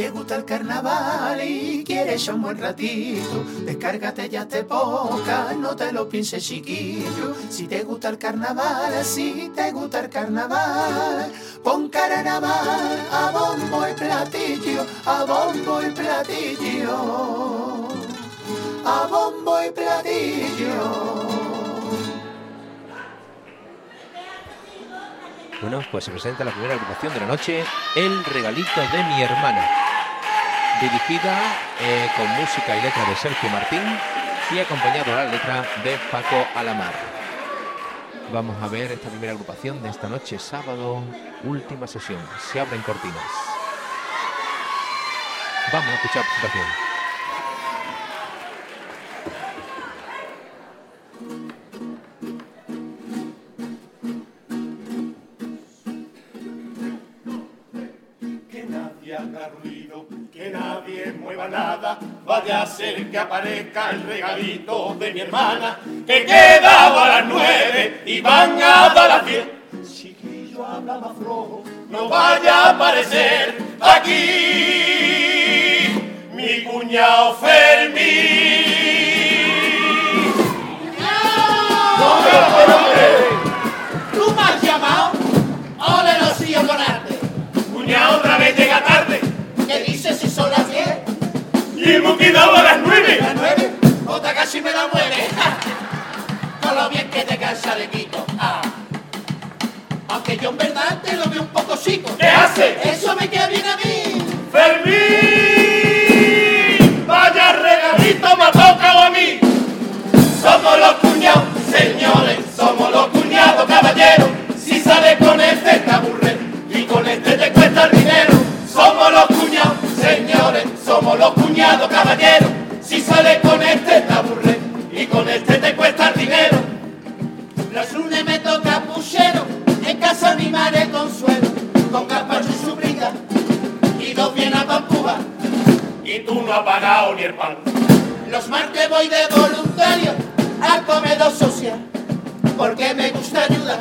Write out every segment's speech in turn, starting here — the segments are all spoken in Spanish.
te gusta el carnaval y quieres un buen ratito, descárgate ya te poca, no te lo pienses chiquillo. Si te gusta el carnaval, si te gusta el carnaval, pon carnaval a bombo y platillo, a bombo y platillo, a bombo y platillo. Bueno, pues se presenta la primera agrupación de la noche, El Regalito de mi hermana, dirigida eh, con música y letra de Sergio Martín y acompañado a la letra de Paco Alamar. Vamos a ver esta primera agrupación de esta noche, sábado, última sesión. Se abren cortinas. Vamos a escuchar la presentación. A ser que aparezca el regalito de mi hermana, que quedaba a las nueve y van a dar las diez. Chiquillo habla más flojo, no vaya a aparecer aquí mi cuñado Fermín. Si sales con este te aburre y con este te cuesta dinero. Los lunes me toca puchero, en casa mi madre consuelo, con gazpacho y su brinda, y dos bien a Pampúa. Y tú no has pagado ni el pan. Los martes voy de voluntario al comedor social, porque me gusta ayudar.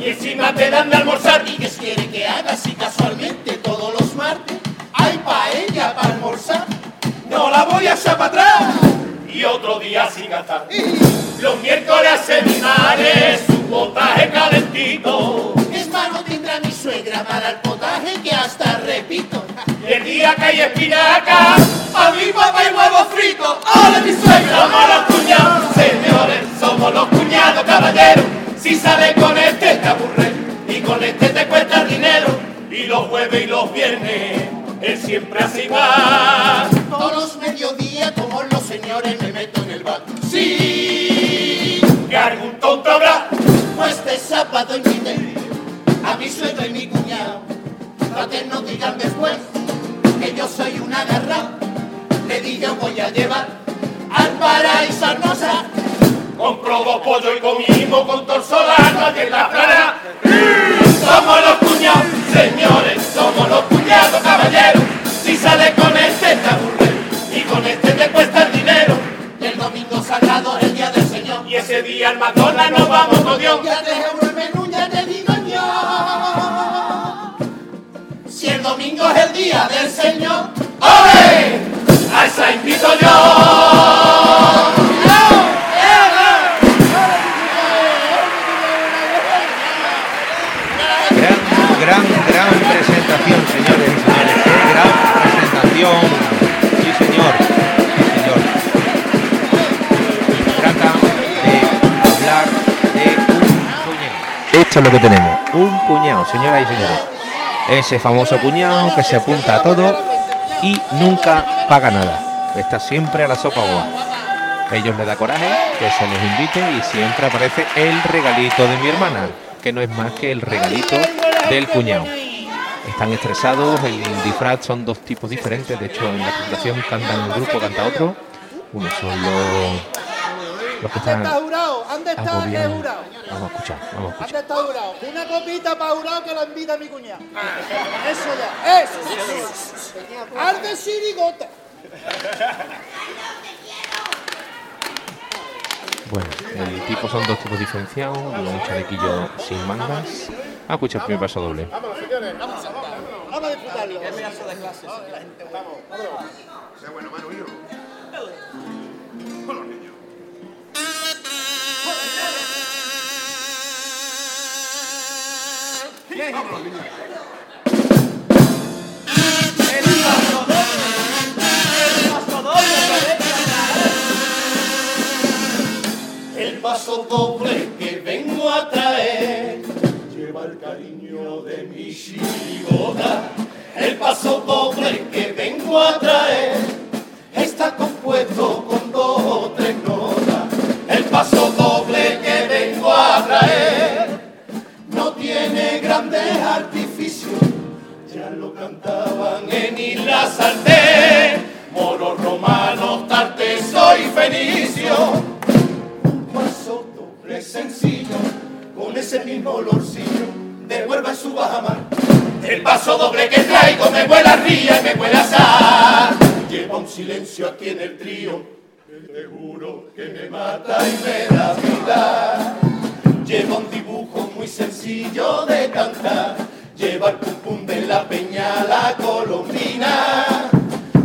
Y encima te dan de almorzar. ¿Y qué quiere que haga si casualmente todos los martes hay paella para almorzar? No la voy a echar para atrás. Y otro día sin gastar. Los miércoles madre su potaje calentito. Es mano tendrá mi suegra para el potaje que hasta repito. Y el día que hay espinaca, a mi papá y huevo frito. ¡Hola mi suegra! Somos los cuñados, señores, somos los cuñados, caballeros. Si sales con este te aburre y con este te cuesta los jueves y los viernes, él siempre así va. Todos los mediodías, como los señores, me meto en el bar. Sí, que algún tonto habrá. Pues de sábado invité a mi suegro y mi cuñado. Para que no digan después que yo soy una garra. Le dije voy a llevar al paraíso hermosa. Compro dos pollos y comimos con torsolano allí en la playa. Somos los cuñados, señores, somos los cuñados, caballeros. Si sales con este te aburre y con este te cuesta el dinero. El domingo sagrado es el día del Señor. Y ese día al McDonald's nos vamos con Dios. Ya te el menú, ya te digo yo. Si el domingo es el día del Señor, ¡Ole! A esa invito yo. Esto es lo que tenemos. Un puñado, señoras y señores. Ese famoso puñado que se apunta a todo y nunca paga nada. Está siempre a la sopa boa. Ellos le da coraje que se les invite y siempre aparece el regalito de mi hermana, que no es más que el regalito del cuñado. Están estresados, el disfraz son dos tipos diferentes, de hecho en la presentación cantan un grupo, canta otro. Uno son los, que están está jurado? ¿Dónde está agobiados. jurado? Vamos a escuchar, vamos a ¿Dónde escuchar. está jurado? Una copita para jurado que la invita mi cuñado. Eso ya, eso. Haz de sirigota. Bueno, el tipo son dos tipos diferenciados, un chalequillo sin mangas. A escuchar el primer paso doble. Vámonos, señores. Vamos, vamos. Vamos a disfrutarlo. Qué pedazo de clase. Vamos, vamos. Sea bueno, mano, hijo. El paso doble. Que vengo a traer lleva el cariño de mi chirigota. El paso doble que vengo a traer tiene grandes artificios. Ya lo cantaban en Isla Sartén, moros romanos, tarteso y fenicio un paso doble sencillo, con ese mismo olorcillo de Huelva en su bajamar. El paso doble que traigo me huele a ría y me huele a sal. Lleva un silencio aquí en el trío, te juro que me mata y me da vida. Lleva un dibujo muy sencillo de cantar, lleva el pum pum de la peña, la colombina.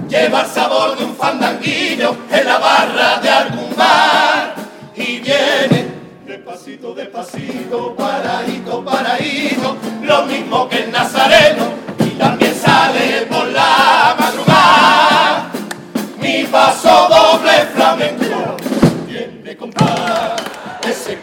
Lleva el sabor de un fandanguillo en la barra de algún bar y viene despacito, despacito, paradito, paradito, lo mismo que el nazareno y también sale por la madrugada. Mi paso doble flamenco tiene compás, ese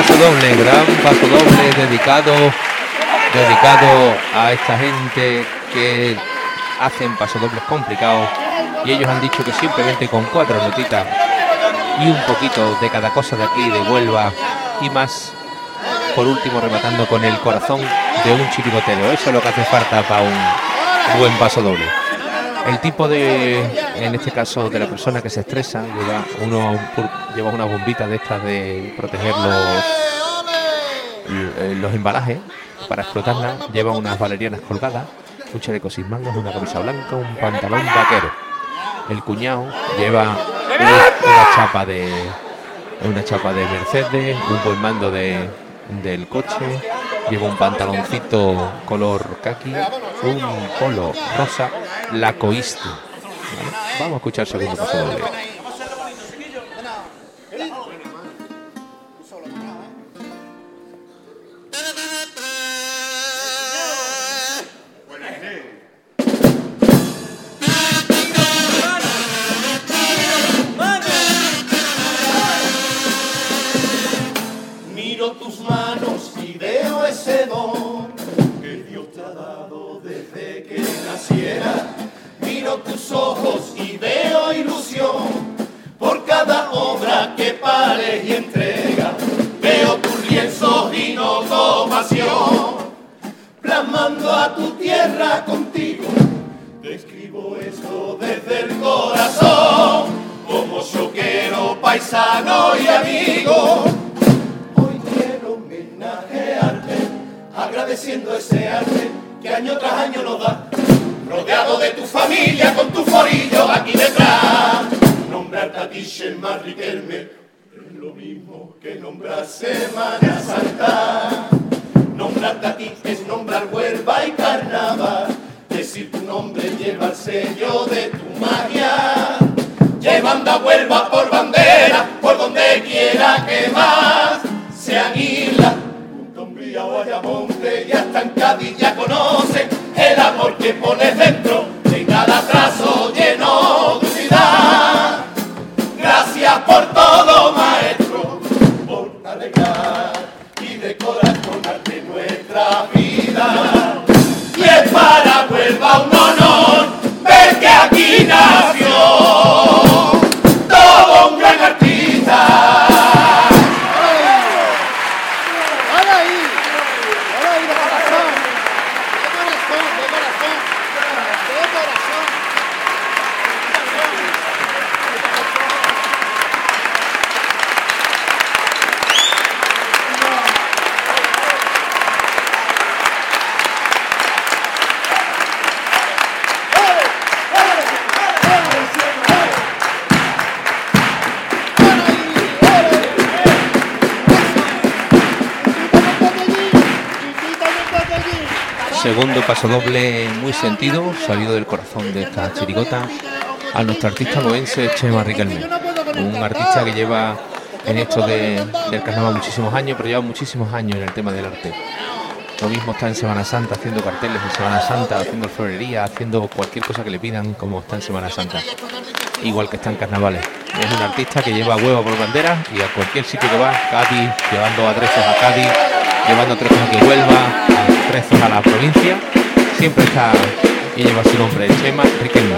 paso doble, gran paso doble dedicado, dedicado a esta gente que hacen pasodobles complicados y ellos han dicho que simplemente con cuatro notitas y un poquito de cada cosa de aquí, de Huelva y más, por último rematando con el corazón de un chirigotero. Eso es lo que hace falta para un buen paso doble. El tipo de, en este caso, de la persona que se estresa, lleva, uno, lleva una bombita de estas de proteger los, eh, los embalajes para explotarla, lleva unas valerianas colgadas, un chaleco sin mangas, una camisa blanca, un pantalón vaquero. El cuñado lleva una, una chapa de una chapa de Mercedes, un buen mando de, del coche, lleva un pantaloncito color kaki, un polo rosa, la coiste. ¿vale? Vamos a escuchar el segundo paso. Agradeciendo ese arte que año tras año nos da, rodeado de tu familia con tu forillo aquí detrás. Nombrar a ti, Shelmar Riquelme, es lo mismo que nombrar Semana Santa. Nombrarte a ti es nombrar Huelva y Carnaval, decir tu nombre lleva el sello de tu magia. Llevando a Huelva por bandera, por donde quiera que vas, sean islas, Punta Ayamonte y hasta en Cádiz ya conocen el amor que pones dentro de cada trazo lleno Segundo paso doble muy sentido, salido del corazón de esta chirigota, a nuestro artista noense Chema Riquelme. Un artista que lleva en esto de, del carnaval muchísimos años, pero lleva muchísimos años en el tema del arte. Lo mismo está en Semana Santa haciendo carteles en Semana Santa, haciendo florería, haciendo cualquier cosa que le pidan como está en Semana Santa. Igual que está en carnavales. Es un artista que lleva huevo por bandera y a cualquier sitio que va, Cádiz, llevando atrezos a Cádiz, llevando atrezos a que vuelva, atrezos a la provincia, siempre está y lleva su nombre, Chema Riquelme.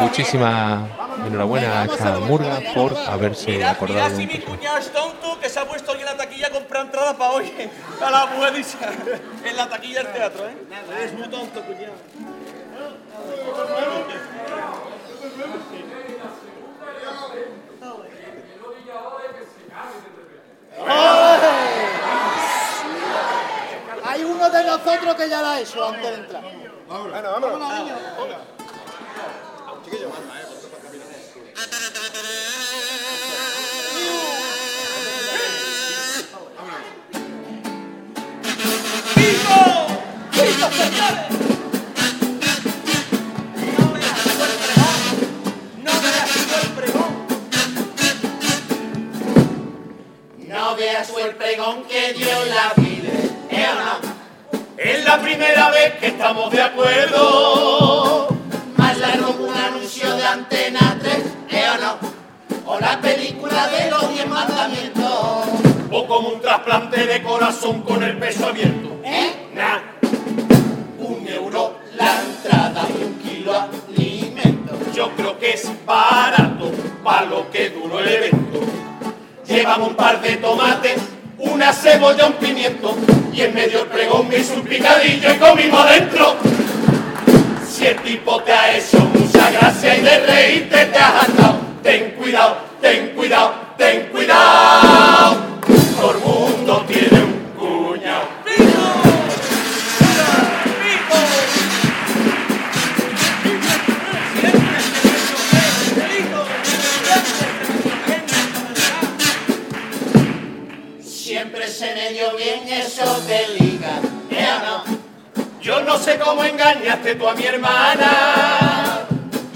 Muchísimas enhorabuena a esta murga por haberse acordado de un mi cuñado es tonto que se ha puesto aquí en la taquilla a comprar entradas para hoy. A la buenísima. En la taquilla del teatro, ¿eh? Es muy tonto, cuñado. Hay uno de nosotros que ya la ha hecho antes de entrar. Bueno, vámonos. No me ha sido el pregón. No veas tú el pregón que dio la vida, ¿eh o no? Es la primera vez que estamos de acuerdo. Más largo que un anuncio de Antena 3, ¿eh o no? O la película de los diez mandamientos, O como un trasplante de corazón con el peso abierto. ¿eh? Nah, Un euro la entrada y un kilo alimento. yo creo que es barato para lo que duró el evento. Llevamos un par de tomates, una cebolla, un pimiento y en medio el pregón me hizo picadillo y comimos adentro. Si el tipo te ha hecho mucha gracia y de reírte te has hartado, ten cuidado, ten cuidado, ten cuidado. Tú a mi hermana.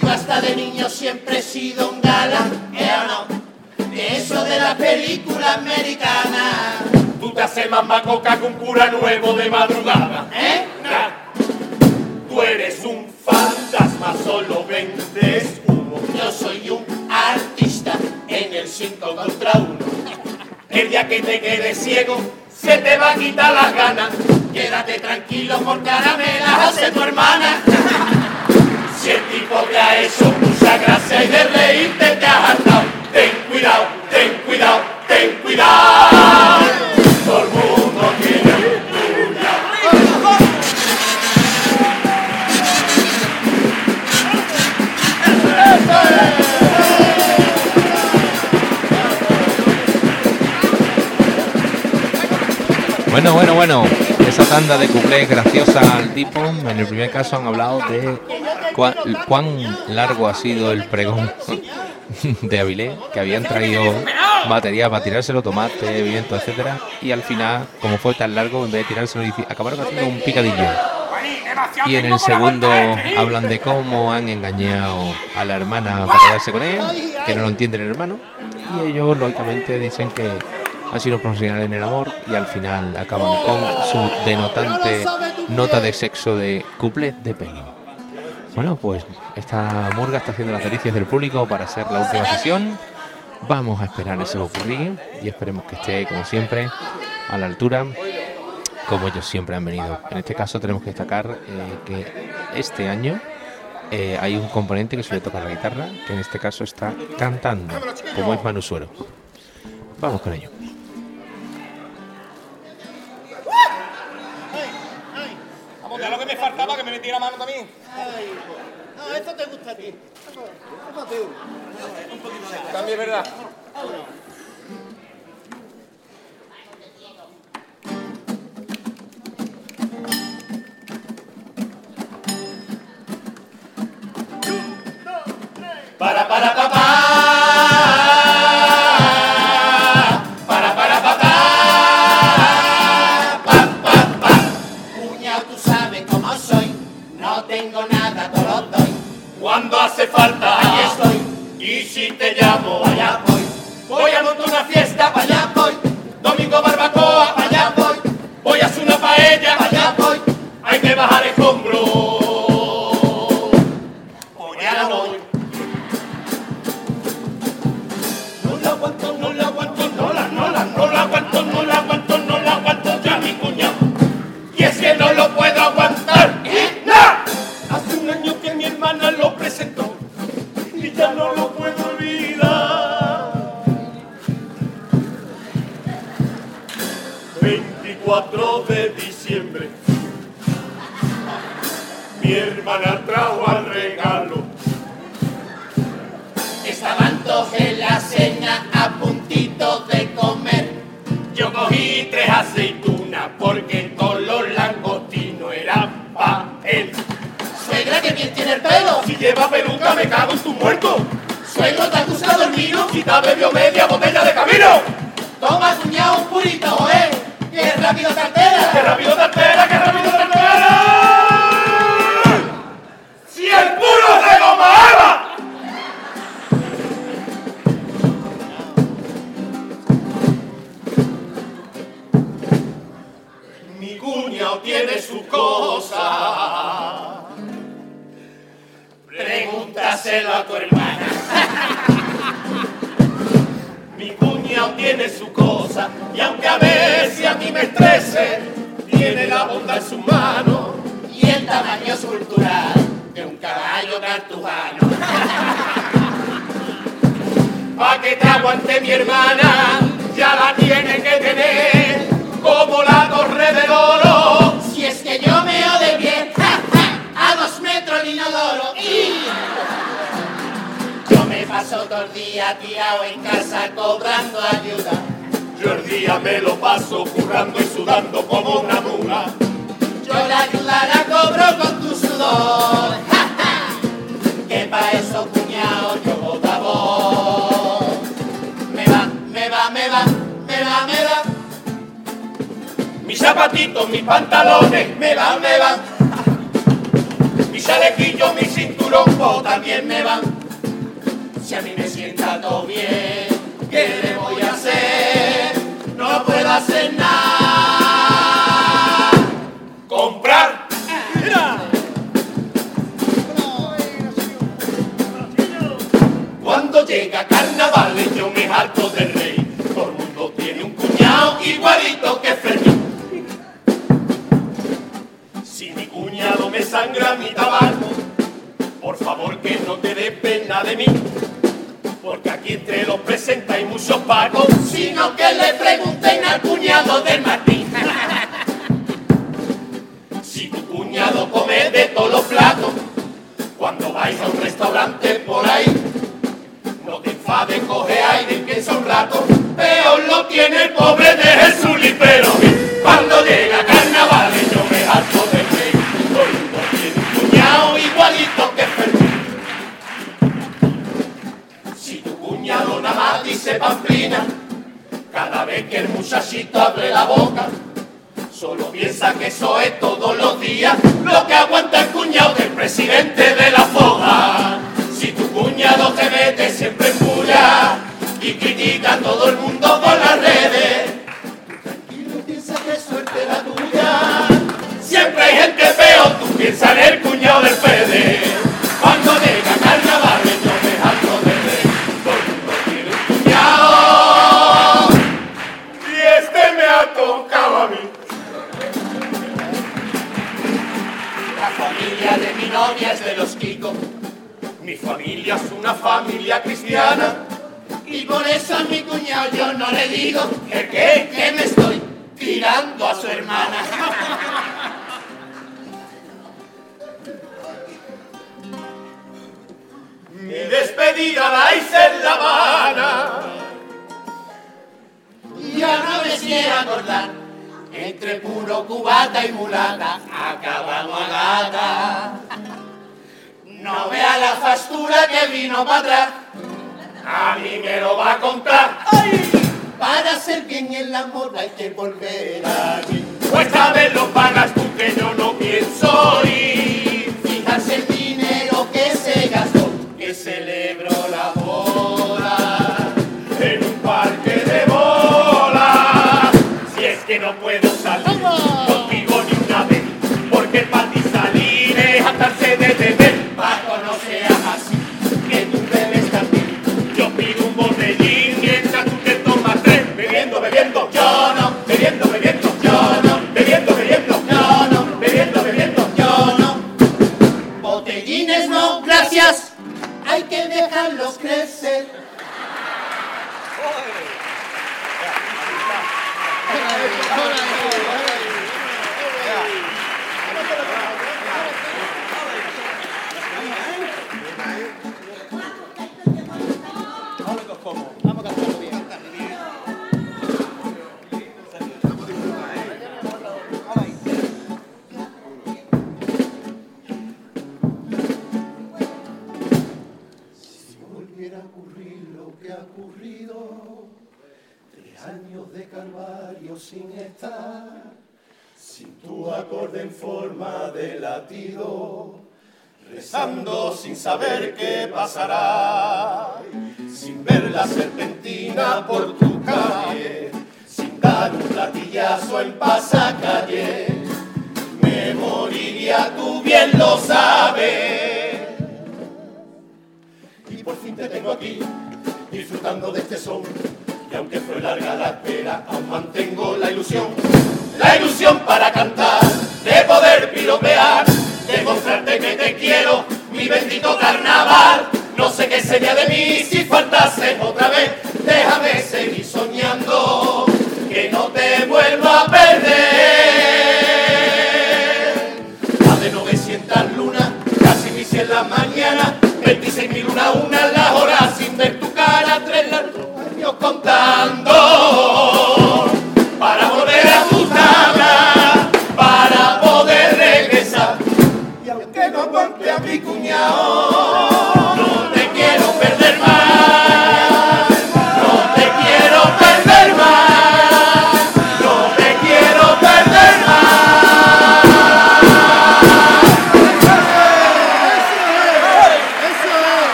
Yo hasta de niño siempre he sido un galán, ¿eh o no? De eso de la película americana, Tú te haces más macoca que un cura nuevo de madrugada. ¿eh? Nah. Tú eres un fantasma, solo vendes humo. Yo soy un artista en el 5 contra 1. El día que te quedes ciego, se te va a quitar las ganas. Quédate tranquilo porque ahora me las hace tu hermana. Si el tipo te ha hecho mucha gracia y de reírte te has hartado, ten cuidado, ten cuidado, ten cuidado. Todo el mundo tiene un. Bueno, bueno, bueno. Esa tanda de cuplés graciosa al tipo. En el primer caso han hablado de cuán, largo ha sido el pregón de Avilés, que habían traído batería para tirárselo, tomate, viento, etcétera. Y al final, como fue tan largo, en vez de tirárselo, acabaron haciendo un picadillo. Y en el segundo hablan de cómo han engañado a la hermana para quedarse con él, que no lo entiende el hermano. Y ellos, lógicamente, dicen que han sido profesionales en el amor y al final acaban con su denotante nota de sexo de cuplé de pelo. Bueno, pues esta murga está haciendo las delicias del público para hacer la última sesión. Vamos a esperar ese ocurrir y esperemos que esté, como siempre, a la altura como ellos siempre han venido. En este caso tenemos que destacar eh, que este año eh, hay un componente que suele tocar la guitarra, que en este caso está cantando, como es Manu Suero. Vamos con ello. Ya lo que me faltaba que me metiera mano también. Ay, no, esto te gusta a ti. También es verdad. Si te llamo, allá en la cena a puntito de comer. Yo cogí tres aceitunas porque todos los langostinos eran pa' él. Suegra que bien tiene el pelo. Si lleva peluca me cago en tu muerto. Suegro, ¿te el vino? Si te ha bebido media botella de camino. Y aunque a veces a mí me estrese, tiene la bondad en su mano. Y el tamaño escultural de un caballo cartujano. Pa' que te aguante mi hermana, ya la tiene que tener como la torre del oro. Si es que yo meo de bien, ¡ja, ja! a dos metros el inodoro. Y yo me paso todo el día tirado en casa cobrando ayuda. Yo el día me lo paso currando y sudando como una mula. Yo la ayuda la cobro con tu sudor. ¡ja, ja! Que pa' eso, cuñado, yo vota. Me va, me va, me va, me va, me va. Mis zapatitos, mis pantalones, Me va, me va, mi chalequillo, mi cinturón, o también me van. Si a mí me sienta todo bien, Nada. comprar. Cuando llega carnaval yo me harto del rey. Todo el mundo tiene un cuñado igualito que Fermín. Si mi cuñado me sangra mi tabaco, por favor que no te dé pena de mí. Porque aquí entre los presenta hay muchos pacos. Sino que le pregunten al cuñado de Martín. Si tu cuñado come de todos los platos, cuando vais a un restaurante por ahí, no te enfades, coge aire piensa un rato. Peor lo tiene el pobre de Jesús Lipero. Pamplina, cada vez que el muchachito abre la boca, Solo piensa que eso es todos los días lo que aguanta el cuñado del presidente de la foga. Si tu cuñado te mete siempre en puya y critica a todo el mundo por las redes, tranquilo piensa que suerte la tuya. Siempre hay gente peor, tú piensas en el familia es una familia cristiana. Y por eso a mi cuñado yo no le digo ¿El qué? que me estoy tirando a su hermana. Mi despedida la hice en La Habana. Ya no me quiero acordar. Entre puro cubata y mulata, acabamos a gata. No vea la factura que vino para atrás. A mí me lo va a contar. ¡Ay! Para ser bien el amor hay que volver allí. Pues a ver lo pagas tú que yo no pienso ir. Fijarse el dinero que se gastó, que celebro la boda en un parque de bola. Si es que no puedo salir ¡Vamos! contigo ni una vez, porque para ti salir es atarse de beber. Volviera ocurrir lo que ha ocurrido, tres años de calvario sin estar, sin tu acorde en forma de latido, rezando sin saber qué pasará, sin ver la serpentina por tu calle, sin dar un platillazo en pasacalle, me moriría, tú bien lo sabes. Por fin te tengo aquí, disfrutando de este son. Y aunque fue larga la espera, aún mantengo la ilusión. La ilusión para cantar, de poder piropear, demostrarte que te quiero, mi bendito carnaval. No sé qué sería de mí si faltases otra vez. Déjame seguir soñando,